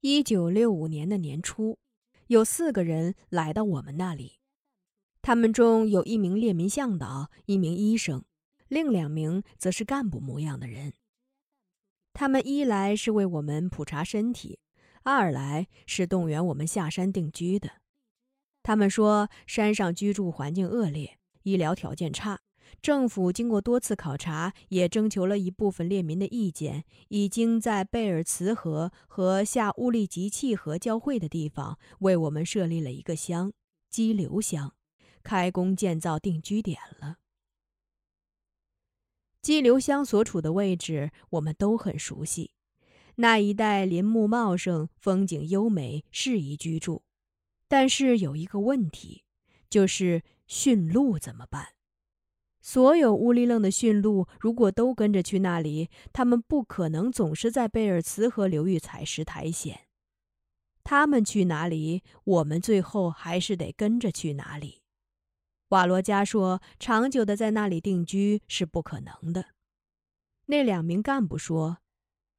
一九六五年的年初，有四个人来到我们那里，他们中有一名列民向导，一名医生，另两名则是干部模样的人。他们一来是为我们普查身体，二来是动员我们下山定居的。他们说，山上居住环境恶劣，医疗条件差。政府经过多次考察，也征求了一部分列民的意见，已经在贝尔茨河和下乌利吉契河交汇的地方为我们设立了一个乡——激流乡，开工建造定居点了。激流乡所处的位置我们都很熟悉，那一带林木茂盛，风景优美，适宜居住。但是有一个问题，就是驯鹿怎么办？所有乌里楞的驯鹿，如果都跟着去那里，他们不可能总是在贝尔茨河流域采石苔藓。他们去哪里，我们最后还是得跟着去哪里。瓦罗加说：“长久的在那里定居是不可能的。”那两名干部说：“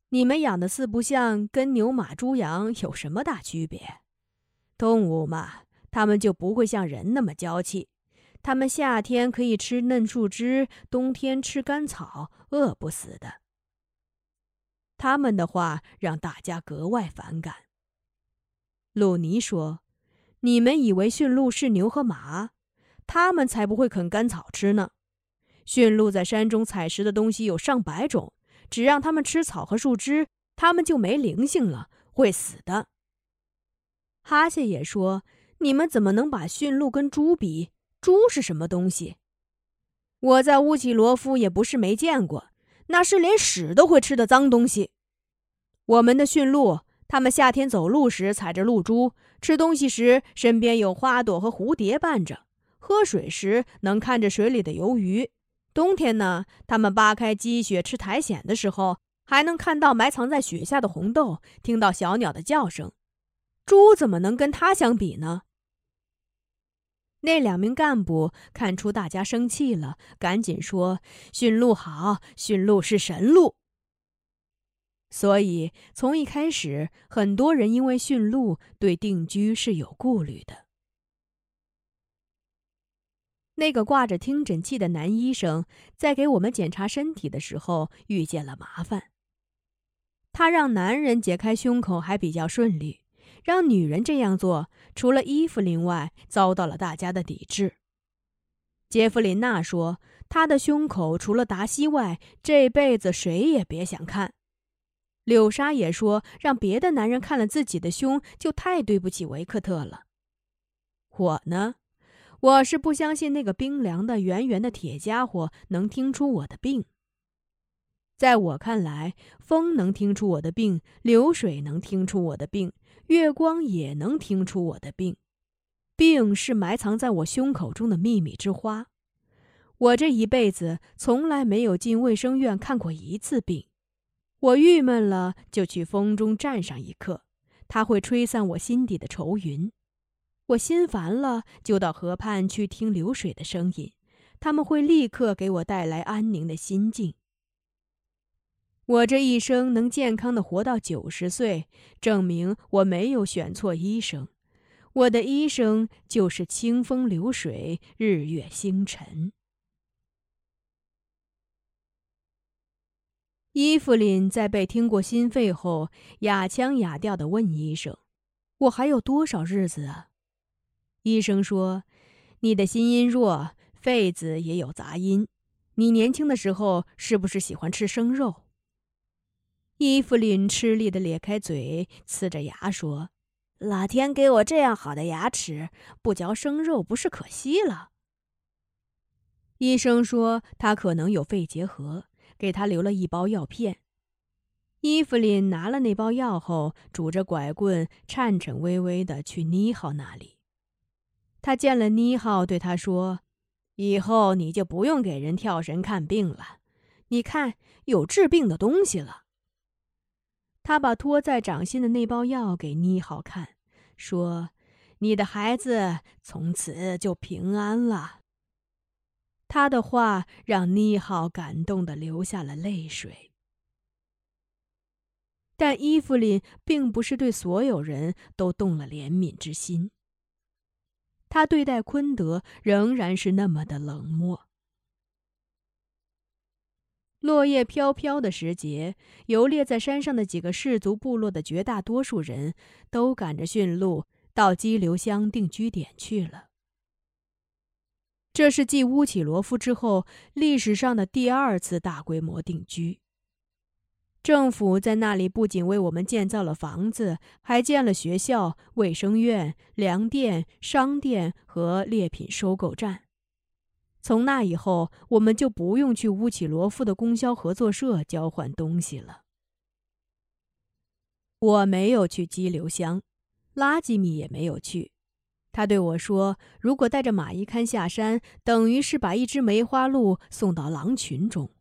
你们养的四不像，跟牛马猪羊有什么大区别？动物嘛，他们就不会像人那么娇气。”他们夏天可以吃嫩树枝，冬天吃干草，饿不死的。他们的话让大家格外反感。鲁尼说：“你们以为驯鹿是牛和马？他们才不会啃干草吃呢。驯鹿在山中采食的东西有上百种，只让他们吃草和树枝，他们就没灵性了，会死的。”哈谢也说：“你们怎么能把驯鹿跟猪比？”猪是什么东西？我在乌奇罗夫也不是没见过，那是连屎都会吃的脏东西。我们的驯鹿，它们夏天走路时踩着露珠，吃东西时身边有花朵和蝴蝶伴着，喝水时能看着水里的游鱼。冬天呢，它们扒开积雪吃苔藓的时候，还能看到埋藏在雪下的红豆，听到小鸟的叫声。猪怎么能跟它相比呢？那两名干部看出大家生气了，赶紧说：“驯鹿好，驯鹿是神鹿。”所以从一开始，很多人因为驯鹿对定居是有顾虑的。那个挂着听诊器的男医生在给我们检查身体的时候遇见了麻烦。他让男人解开胸口还比较顺利。让女人这样做，除了伊芙琳外，遭到了大家的抵制。杰弗琳娜说：“她的胸口除了达西外，这辈子谁也别想看。”柳莎也说：“让别的男人看了自己的胸，就太对不起维克特了。”我呢，我是不相信那个冰凉的、圆圆的铁家伙能听出我的病。在我看来，风能听出我的病，流水能听出我的病。月光也能听出我的病，病是埋藏在我胸口中的秘密之花。我这一辈子从来没有进卫生院看过一次病。我郁闷了就去风中站上一刻，它会吹散我心底的愁云；我心烦了就到河畔去听流水的声音，他们会立刻给我带来安宁的心境。我这一生能健康的活到九十岁，证明我没有选错医生。我的医生就是清风流水、日月星辰。伊芙琳在被听过心肺后，哑腔哑调的问医生：“我还有多少日子啊？”医生说：“你的心音弱，肺子也有杂音。你年轻的时候是不是喜欢吃生肉？”伊芙琳吃力的咧开嘴，呲着牙说：“老天给我这样好的牙齿，不嚼生肉不是可惜了？”医生说他可能有肺结核，给他留了一包药片。伊芙琳拿了那包药后，拄着拐棍，颤颤巍巍的去妮浩那里。他见了妮浩，对他说：“以后你就不用给人跳神看病了，你看有治病的东西了。”他把托在掌心的那包药给妮好看，说：“你的孩子从此就平安了。”他的话让妮浩感动的流下了泪水。但伊芙琳并不是对所有人都动了怜悯之心。他对待昆德仍然是那么的冷漠。落叶飘飘的时节，游猎在山上的几个氏族部落的绝大多数人都赶着驯鹿到激流乡定居点去了。这是继乌起罗夫之后历史上的第二次大规模定居。政府在那里不仅为我们建造了房子，还建了学校、卫生院、粮店、商店和猎品收购站。从那以后，我们就不用去乌起罗夫的供销合作社交换东西了。我没有去激流乡，拉吉米也没有去。他对我说：“如果带着马伊堪下山，等于是把一只梅花鹿送到狼群中。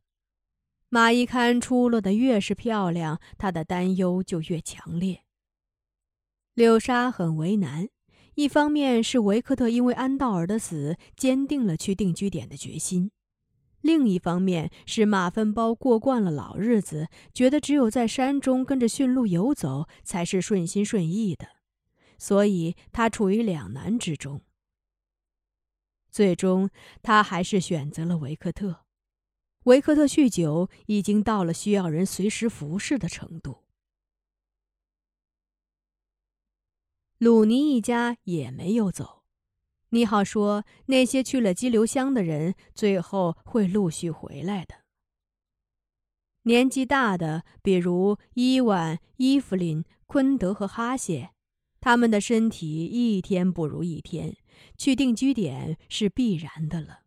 马伊堪出落的越是漂亮，他的担忧就越强烈。”柳沙很为难。一方面是维克特因为安道尔的死坚定了去定居点的决心，另一方面是马粪包过惯了老日子，觉得只有在山中跟着驯鹿游走才是顺心顺意的，所以他处于两难之中。最终，他还是选择了维克特。维克特酗酒已经到了需要人随时服侍的程度。鲁尼一家也没有走。你好说，那些去了激流乡的人，最后会陆续回来的。年纪大的，比如伊万、伊芙琳、昆德和哈谢，他们的身体一天不如一天，去定居点是必然的了。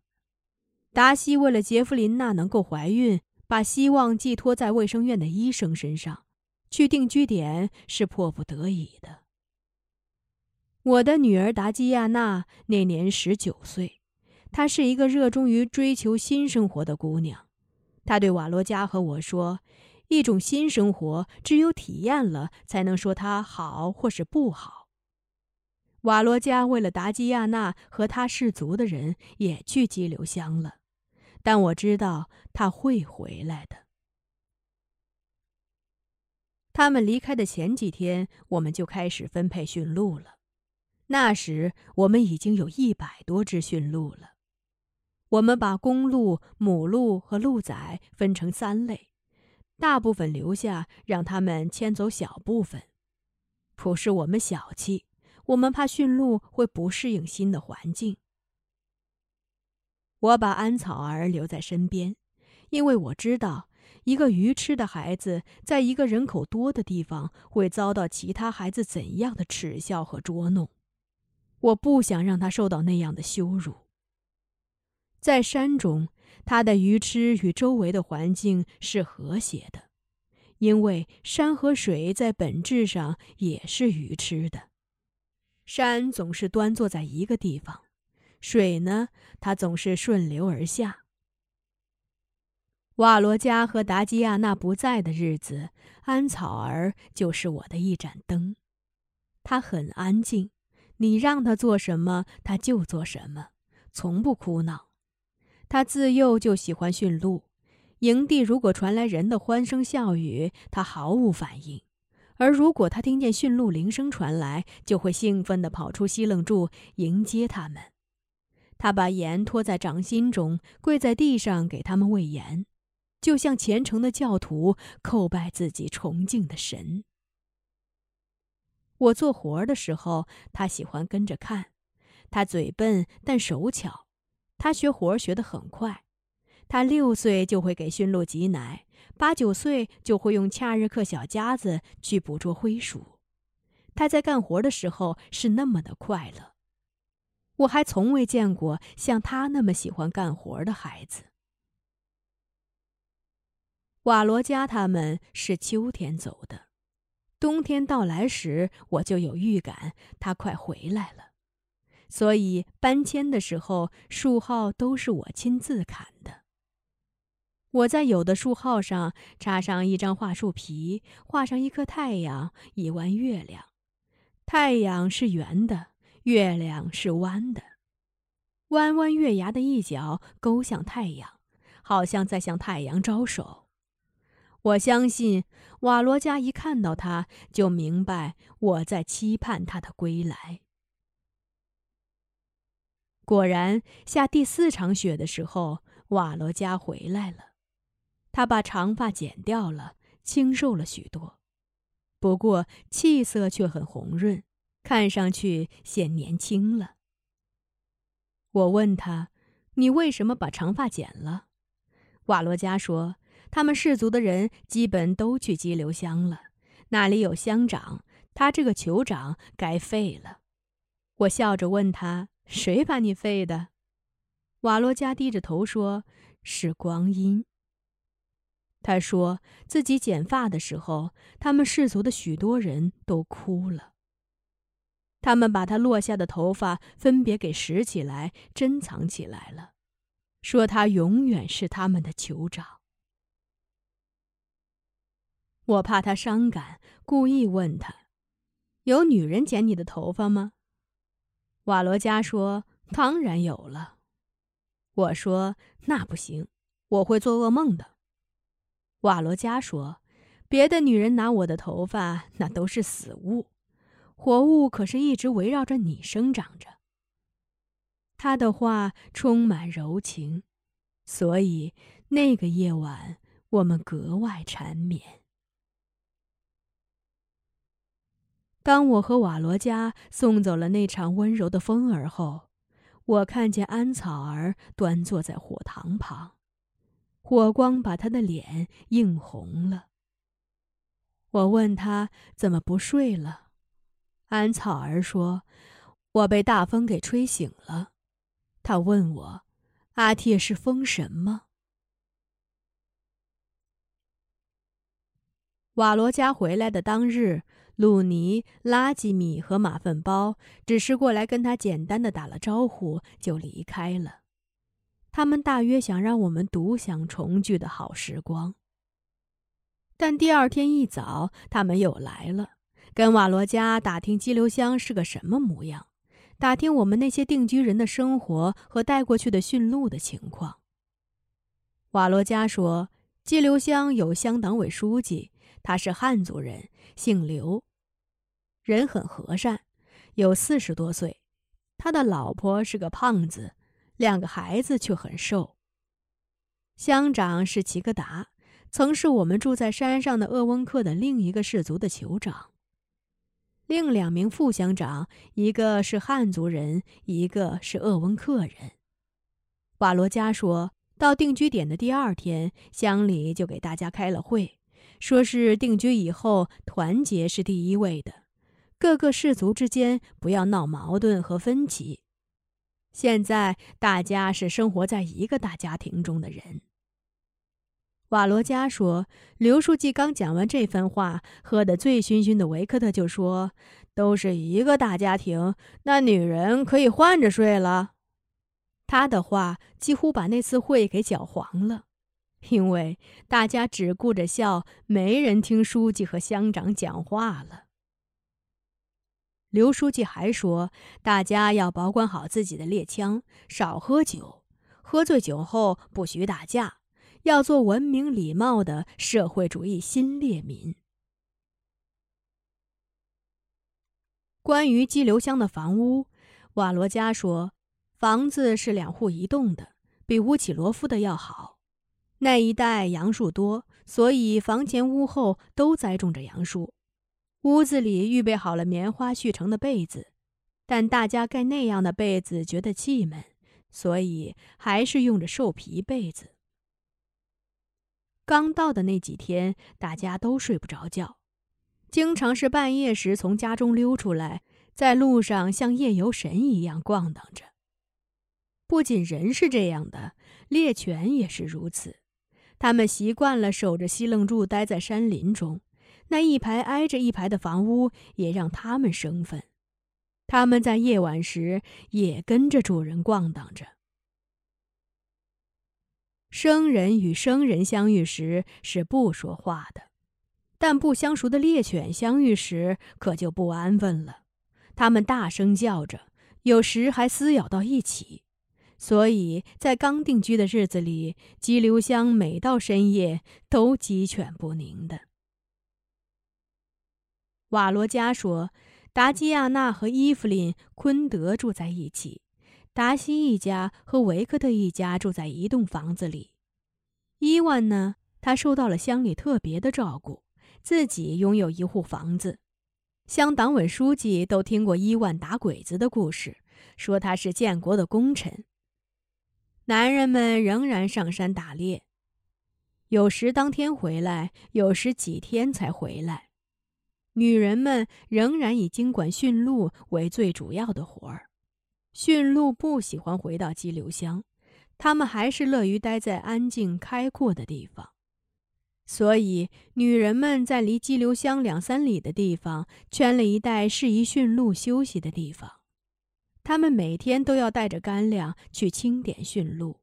达西为了杰弗琳娜能够怀孕，把希望寄托在卫生院的医生身上，去定居点是迫不得已的。我的女儿达基亚娜那年十九岁，她是一个热衷于追求新生活的姑娘。她对瓦罗加和我说：“一种新生活，只有体验了，才能说它好或是不好。”瓦罗加为了达基亚娜和他氏族的人，也去激流乡了，但我知道他会回来的。他们离开的前几天，我们就开始分配驯鹿了。那时我们已经有一百多只驯鹿了。我们把公鹿、母鹿和鹿崽分成三类，大部分留下，让他们牵走小部分。不是我们小气，我们怕驯鹿会不适应新的环境。我把安草儿留在身边，因为我知道，一个愚痴的孩子在一个人口多的地方会遭到其他孩子怎样的耻笑和捉弄。我不想让他受到那样的羞辱。在山中，他的愚痴与周围的环境是和谐的，因为山和水在本质上也是愚痴的。山总是端坐在一个地方，水呢，它总是顺流而下。瓦罗加和达基亚娜不在的日子，安草儿就是我的一盏灯。他很安静。你让他做什么，他就做什么，从不哭闹。他自幼就喜欢驯鹿。营地如果传来人的欢声笑语，他毫无反应；而如果他听见驯鹿铃声传来，就会兴奋地跑出西楞柱迎接他们。他把盐托在掌心中，跪在地上给他们喂盐，就像虔诚的教徒叩拜自己崇敬的神。我做活儿的时候，他喜欢跟着看。他嘴笨，但手巧。他学活学得很快。他六岁就会给驯鹿挤奶，八九岁就会用恰日克小夹子去捕捉灰鼠。他在干活的时候是那么的快乐。我还从未见过像他那么喜欢干活的孩子。瓦罗加他们是秋天走的。冬天到来时，我就有预感，他快回来了。所以搬迁的时候，树号都是我亲自砍的。我在有的树号上插上一张桦树皮，画上一颗太阳，一弯月亮。太阳是圆的，月亮是弯的，弯弯月牙的一角勾向太阳，好像在向太阳招手。我相信瓦罗加一看到他，就明白我在期盼他的归来。果然，下第四场雪的时候，瓦罗加回来了。他把长发剪掉了，清瘦了许多，不过气色却很红润，看上去显年轻了。我问他：“你为什么把长发剪了？”瓦罗加说。他们氏族的人基本都去激流乡了，那里有乡长，他这个酋长该废了。我笑着问他：“谁把你废的？”瓦罗加低着头说：“是光阴。”他说自己剪发的时候，他们氏族的许多人都哭了。他们把他落下的头发分别给拾起来，珍藏起来了，说他永远是他们的酋长。我怕他伤感，故意问他：“有女人剪你的头发吗？”瓦罗加说：“当然有了。”我说：“那不行，我会做噩梦的。”瓦罗加说：“别的女人拿我的头发，那都是死物，活物可是一直围绕着你生长着。”他的话充满柔情，所以那个夜晚我们格外缠绵。当我和瓦罗加送走了那场温柔的风儿后，我看见安草儿端坐在火塘旁，火光把他的脸映红了。我问他怎么不睡了，安草儿说：“我被大风给吹醒了。”他问我：“阿铁是风神吗？”瓦罗加回来的当日。鲁尼、拉吉米和马粪包只是过来跟他简单的打了招呼就离开了。他们大约想让我们独享重聚的好时光。但第二天一早，他们又来了，跟瓦罗加打听激流乡是个什么模样，打听我们那些定居人的生活和带过去的驯鹿的情况。瓦罗加说，激流乡有乡党委书记。他是汉族人，姓刘，人很和善，有四十多岁。他的老婆是个胖子，两个孩子却很瘦。乡长是齐格达，曾是我们住在山上的鄂温克的另一个氏族的酋长。另两名副乡长，一个是汉族人，一个是鄂温克人。瓦罗加说到定居点的第二天，乡里就给大家开了会。说是定居以后，团结是第一位的，各个氏族之间不要闹矛盾和分歧。现在大家是生活在一个大家庭中的人。瓦罗加说，刘书记刚讲完这番话，喝得醉醺醺的维克特就说：“都是一个大家庭，那女人可以换着睡了。”他的话几乎把那次会给搅黄了。因为大家只顾着笑，没人听书记和乡长讲话了。刘书记还说，大家要保管好自己的猎枪，少喝酒，喝醉酒后不许打架，要做文明礼貌的社会主义新烈民。关于激流乡的房屋，瓦罗加说，房子是两户一栋的，比乌起罗夫的要好。那一带杨树多，所以房前屋后都栽种着杨树。屋子里预备好了棉花絮成的被子，但大家盖那样的被子觉得气闷，所以还是用着兽皮被子。刚到的那几天，大家都睡不着觉，经常是半夜时从家中溜出来，在路上像夜游神一样逛荡着。不仅人是这样的，猎犬也是如此。他们习惯了守着西楞柱，待在山林中，那一排挨着一排的房屋也让他们生分。他们在夜晚时也跟着主人逛荡着。生人与生人相遇时是不说话的，但不相熟的猎犬相遇时可就不安分了。它们大声叫着，有时还撕咬到一起。所以在刚定居的日子里，激流乡每到深夜都鸡犬不宁的。瓦罗加说，达基亚娜和伊芙琳·昆德住在一起，达西一家和维克特一家住在一栋房子里。伊万呢，他受到了乡里特别的照顾，自己拥有一户房子。乡党委书记都听过伊万打鬼子的故事，说他是建国的功臣。男人们仍然上山打猎，有时当天回来，有时几天才回来。女人们仍然以经管驯鹿为最主要的活儿。驯鹿不喜欢回到激流乡，他们还是乐于待在安静开阔的地方。所以，女人们在离激流乡两三里的地方圈了一带适宜驯鹿休息的地方。他们每天都要带着干粮去清点驯鹿，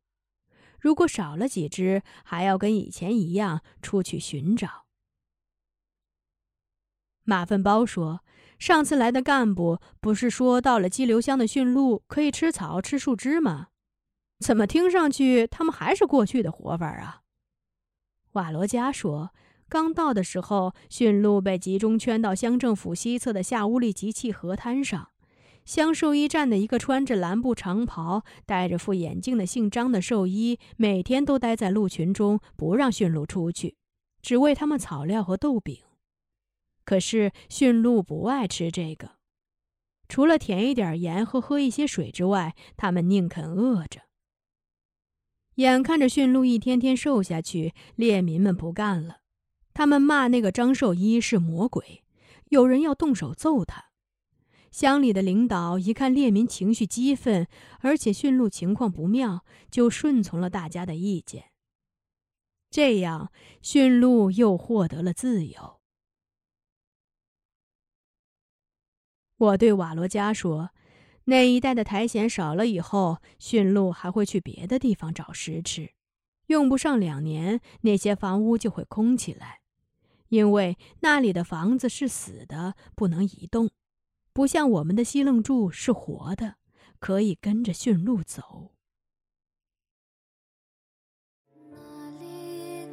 如果少了几只，还要跟以前一样出去寻找。马粪包说：“上次来的干部不是说到了激流乡的驯鹿可以吃草、吃树枝吗？怎么听上去他们还是过去的活法啊？”瓦罗加说：“刚到的时候，驯鹿被集中圈到乡政府西侧的夏乌利吉契河滩上。”乡兽医站的一个穿着蓝布长袍、戴着副眼镜的姓张的兽医，每天都待在鹿群中，不让驯鹿出去，只喂它们草料和豆饼。可是驯鹿不爱吃这个，除了舔一点盐和喝一些水之外，它们宁肯饿着。眼看着驯鹿一天天瘦下去，猎民们不干了，他们骂那个张兽医是魔鬼，有人要动手揍他。乡里的领导一看猎民情绪激愤，而且驯鹿情况不妙，就顺从了大家的意见。这样，驯鹿又获得了自由。我对瓦罗加说：“那一带的苔藓少了以后，驯鹿还会去别的地方找食吃，用不上两年，那些房屋就会空起来，因为那里的房子是死的，不能移动。”不像我们的西楞柱是活的，可以跟着驯鹿走。那里